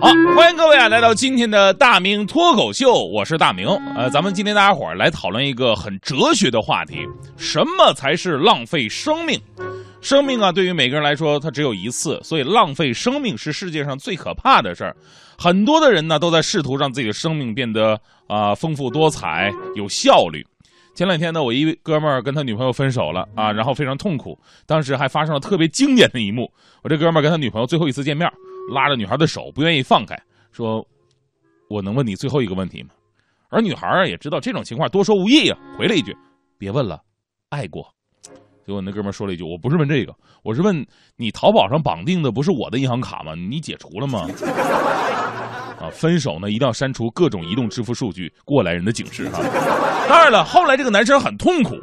好，欢迎各位啊，来到今天的大明脱口秀，我是大明。呃，咱们今天大家伙儿来讨论一个很哲学的话题：什么才是浪费生命？生命啊，对于每个人来说，它只有一次，所以浪费生命是世界上最可怕的事儿。很多的人呢，都在试图让自己的生命变得啊、丰富多彩、有效率。前两天呢，我一哥们儿跟他女朋友分手了啊，然后非常痛苦。当时还发生了特别经典的一幕：我这哥们儿跟他女朋友最后一次见面，拉着女孩的手，不愿意放开，说：“我能问你最后一个问题吗？”而女孩也知道这种情况多说无益呀、回了一句：“别问了，爱过。”结果那哥们说了一句：“我不是问这个，我是问你淘宝上绑定的不是我的银行卡吗？你解除了吗？”啊，分手呢一定要删除各种移动支付数据，过来人的警示哈、当然了，后来这个男生很痛苦，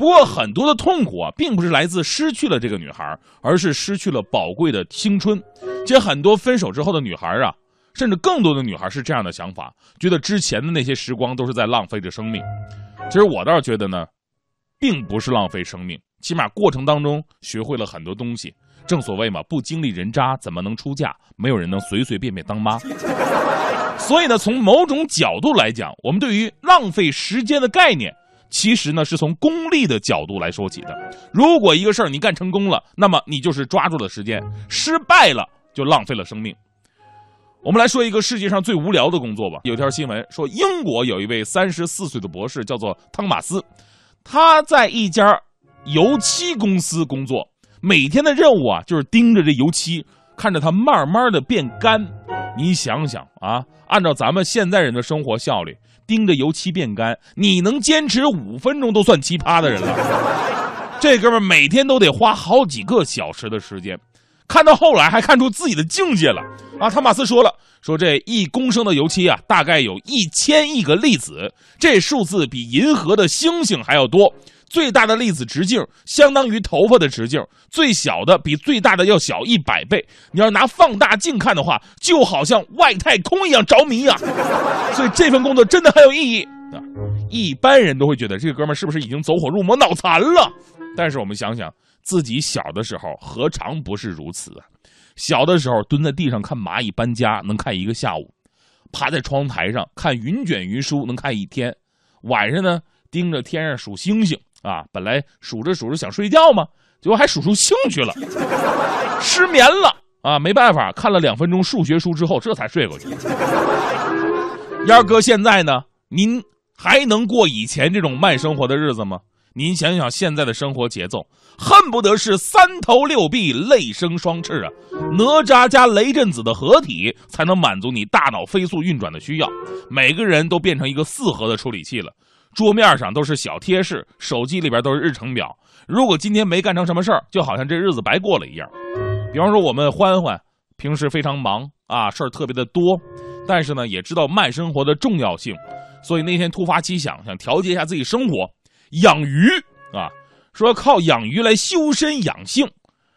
不过很多的痛苦啊，并不是来自失去了这个女孩，而是失去了宝贵的青春。其实很多分手之后的女孩啊，甚至更多的女孩是这样的想法，觉得之前的那些时光都是在浪费着生命。其实我倒是觉得呢，并不是浪费生命，起码过程当中学会了很多东西。正所谓嘛，不经历人渣怎么能出嫁？没有人能随随便便当妈。所以呢，从某种角度来讲，我们对于浪费时间的概念，其实呢是从功利的角度来说起的。如果一个事儿你干成功了，那么你就是抓住了时间；失败了，就浪费了生命。我们来说一个世界上最无聊的工作吧。有条新闻说，英国有一位三十四岁的博士，叫做汤马斯，他在一家油漆公司工作，每天的任务啊就是盯着这油漆，看着它慢慢的变干。你想想啊，按照咱们现在人的生活效率，盯着油漆变干，你能坚持五分钟都算奇葩的人了。这哥们每天都得花好几个小时的时间，看到后来还看出自己的境界了啊！汤马斯说了，说这一公升的油漆啊，大概有一千亿个粒子，这数字比银河的星星还要多。最大的粒子直径相当于头发的直径，最小的比最大的要小一百倍。你要拿放大镜看的话，就好像外太空一样着迷啊！所以这份工作真的很有意义啊！一般人都会觉得这个哥们儿是不是已经走火入魔、脑残了？但是我们想想，自己小的时候何尝不是如此啊？小的时候蹲在地上看蚂蚁搬家，能看一个下午；趴在窗台上看云卷云舒，能看一天；晚上呢，盯着天上数星星啊，本来数着数着想睡觉嘛，结果还数出兴趣了，失眠了啊！没办法，看了两分钟数学书之后，这才睡过去。要是搁现在呢，您还能过以前这种慢生活的日子吗？您想想现在的生活节奏，恨不得是三头六臂、泪生双翅啊！哪吒加雷震子的合体才能满足你大脑飞速运转的需要。每个人都变成一个四核的处理器了，桌面上都是小贴士，手机里边都是日程表。如果今天没干成什么事儿，就好像这日子白过了一样。比方说，我们欢欢平时非常忙啊，事儿特别的多，但是呢，也知道慢生活的重要性，所以那天突发奇想，想调节一下自己生活。养鱼啊，说靠养鱼来修身养性，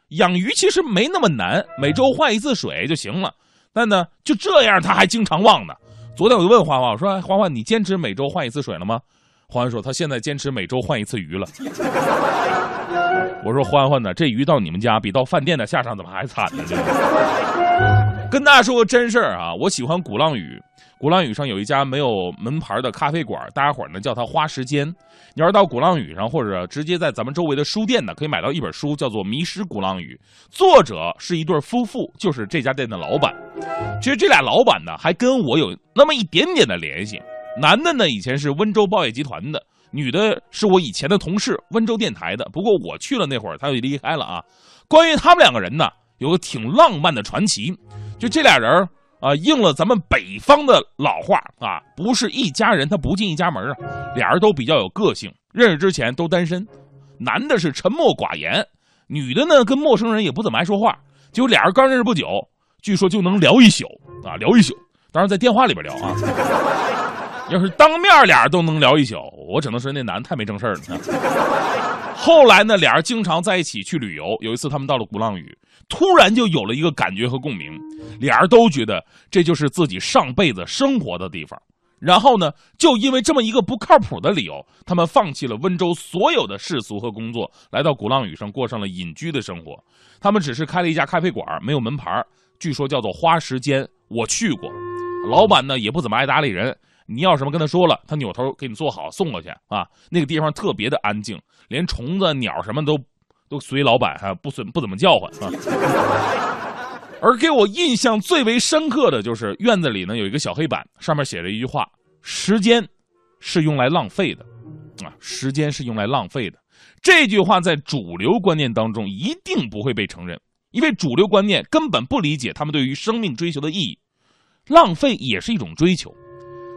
养鱼其实没那么难，每周换一次水就行了。但呢，就这样他还经常忘呢。昨天我就问欢欢，我说：“欢欢，你坚持每周换一次水了吗？”欢欢说：“他现在坚持每周换一次鱼了。”我说：“欢欢呢？这鱼到你们家比到饭店的下场怎么还惨呢？”跟大家说个真事儿啊，我喜欢鼓浪屿。鼓浪屿上有一家没有门牌的咖啡馆，大家伙儿呢叫它花时间。你要是到鼓浪屿上，或者直接在咱们周围的书店呢，可以买到一本书，叫做《迷失鼓浪屿》，作者是一对夫妇，就是这家店的老板。其实这俩老板呢，还跟我有那么一点点的联系。男的呢，以前是温州报业集团的；女的是我以前的同事，温州电台的。不过我去了那会儿，他就离开了啊。关于他们两个人呢，有个挺浪漫的传奇，就这俩人啊，应了咱们北方的老话啊，不是一家人他不进一家门啊。俩人都比较有个性，认识之前都单身。男的是沉默寡言，女的呢跟陌生人也不怎么爱说话。结果俩人刚认识不久，据说就能聊一宿啊，聊一宿。当然在电话里边聊啊。要是当面俩人都能聊一宿，我只能说那男的太没正事儿了。后来呢，俩人经常在一起去旅游。有一次他们到了鼓浪屿，突然就有了一个感觉和共鸣，俩人都觉得这就是自己上辈子生活的地方。然后呢，就因为这么一个不靠谱的理由，他们放弃了温州所有的世俗和工作，来到鼓浪屿上过上了隐居的生活。他们只是开了一家咖啡馆，没有门牌，据说叫做花时间，我去过，老板呢也不怎么爱搭理人。你要什么跟他说了，他扭头给你做好送过去啊。那个地方特别的安静，连虫子、鸟什么都都随老板哈，不随不怎么叫唤啊。而给我印象最为深刻的就是院子里呢有一个小黑板，上面写着一句话：“时间是用来浪费的，啊，时间是用来浪费的。”这句话在主流观念当中一定不会被承认，因为主流观念根本不理解他们对于生命追求的意义。浪费也是一种追求。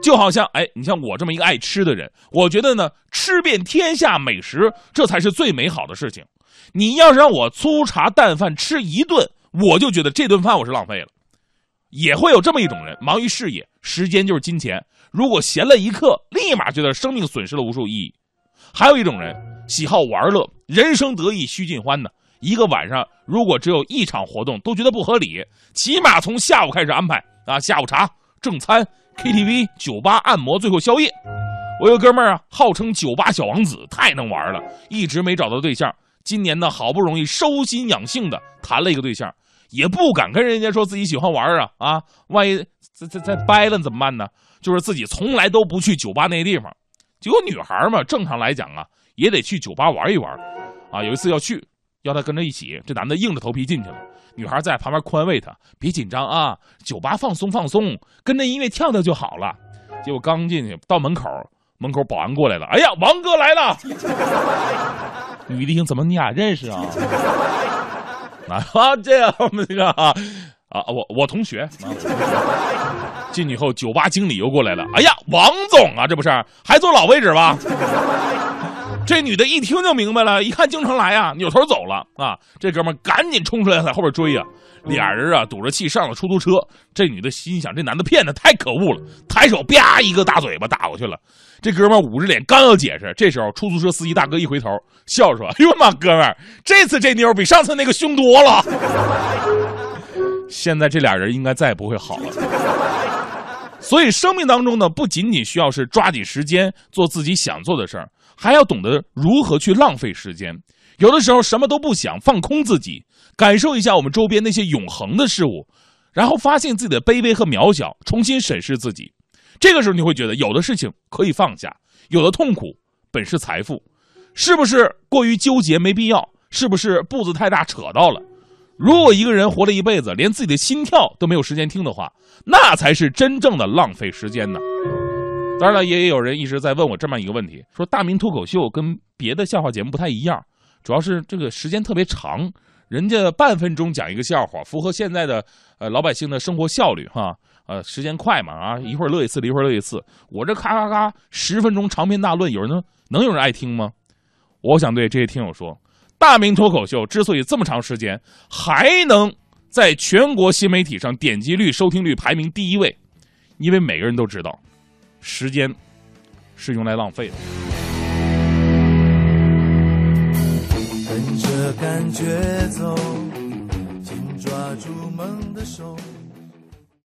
就好像，哎，你像我这么一个爱吃的人，我觉得呢，吃遍天下美食，这才是最美好的事情。你要是让我粗茶淡饭吃一顿，我就觉得这顿饭我是浪费了。也会有这么一种人，忙于事业，时间就是金钱。如果闲了一刻，立马觉得生命损失了无数意义。还有一种人，喜好玩乐，人生得意须尽欢呢。一个晚上如果只有一场活动，都觉得不合理。起码从下午开始安排啊，下午茶、正餐。KTV、酒吧、按摩，最后宵夜。我有哥们儿啊，号称酒吧小王子，太能玩了，一直没找到对象。今年呢，好不容易收心养性的谈了一个对象，也不敢跟人家说自己喜欢玩啊啊，万一再再再掰了怎么办呢？就是自己从来都不去酒吧那地方。结果女孩嘛，正常来讲啊，也得去酒吧玩一玩。啊，有一次要去，要他跟着一起，这男的硬着头皮进去了。女孩在旁边宽慰他：“别紧张啊，酒吧放松放松，跟着音乐跳跳就好了。”结果刚进去到门口，门口保安过来了：“哎呀，王哥来了！” 女的一听：“怎么你俩认识啊？” 啊，这样那个啊啊，我我同学。进去后，酒吧经理又过来了：“哎呀，王总啊，这不是还坐老位置吗？”这女的一听就明白了，一看京城来啊，扭头走了啊！这哥们赶紧冲出来在后边追呀，俩人啊堵着气上了出租车。这女的心想：这男的骗她太可恶了，抬手啪一个大嘴巴打过去了。这哥们捂着脸刚要解释，这时候出租车司机大哥一回头笑着说：“哎呦妈，哥们儿，这次这妞比上次那个凶多了。现在这俩人应该再也不会好了。所以生命当中呢，不仅仅需要是抓紧时间做自己想做的事儿。”还要懂得如何去浪费时间，有的时候什么都不想，放空自己，感受一下我们周边那些永恒的事物，然后发现自己的卑微和渺小，重新审视自己。这个时候你会觉得，有的事情可以放下，有的痛苦本是财富，是不是过于纠结没必要？是不是步子太大扯到了？如果一个人活了一辈子，连自己的心跳都没有时间听的话，那才是真正的浪费时间呢。当然了，也有人一直在问我这么一个问题：说大明脱口秀跟别的笑话节目不太一样，主要是这个时间特别长，人家半分钟讲一个笑话，符合现在的呃老百姓的生活效率哈，呃时间快嘛啊，一会儿乐一次，一会儿乐一次。我这咔咔咔十分钟长篇大论，有人能能有人爱听吗？我想对这些听友说，大明脱口秀之所以这么长时间还能在全国新媒体上点击率、收听率排名第一位，因为每个人都知道。时间是用来浪费的。跟着感觉走，紧抓住梦的手。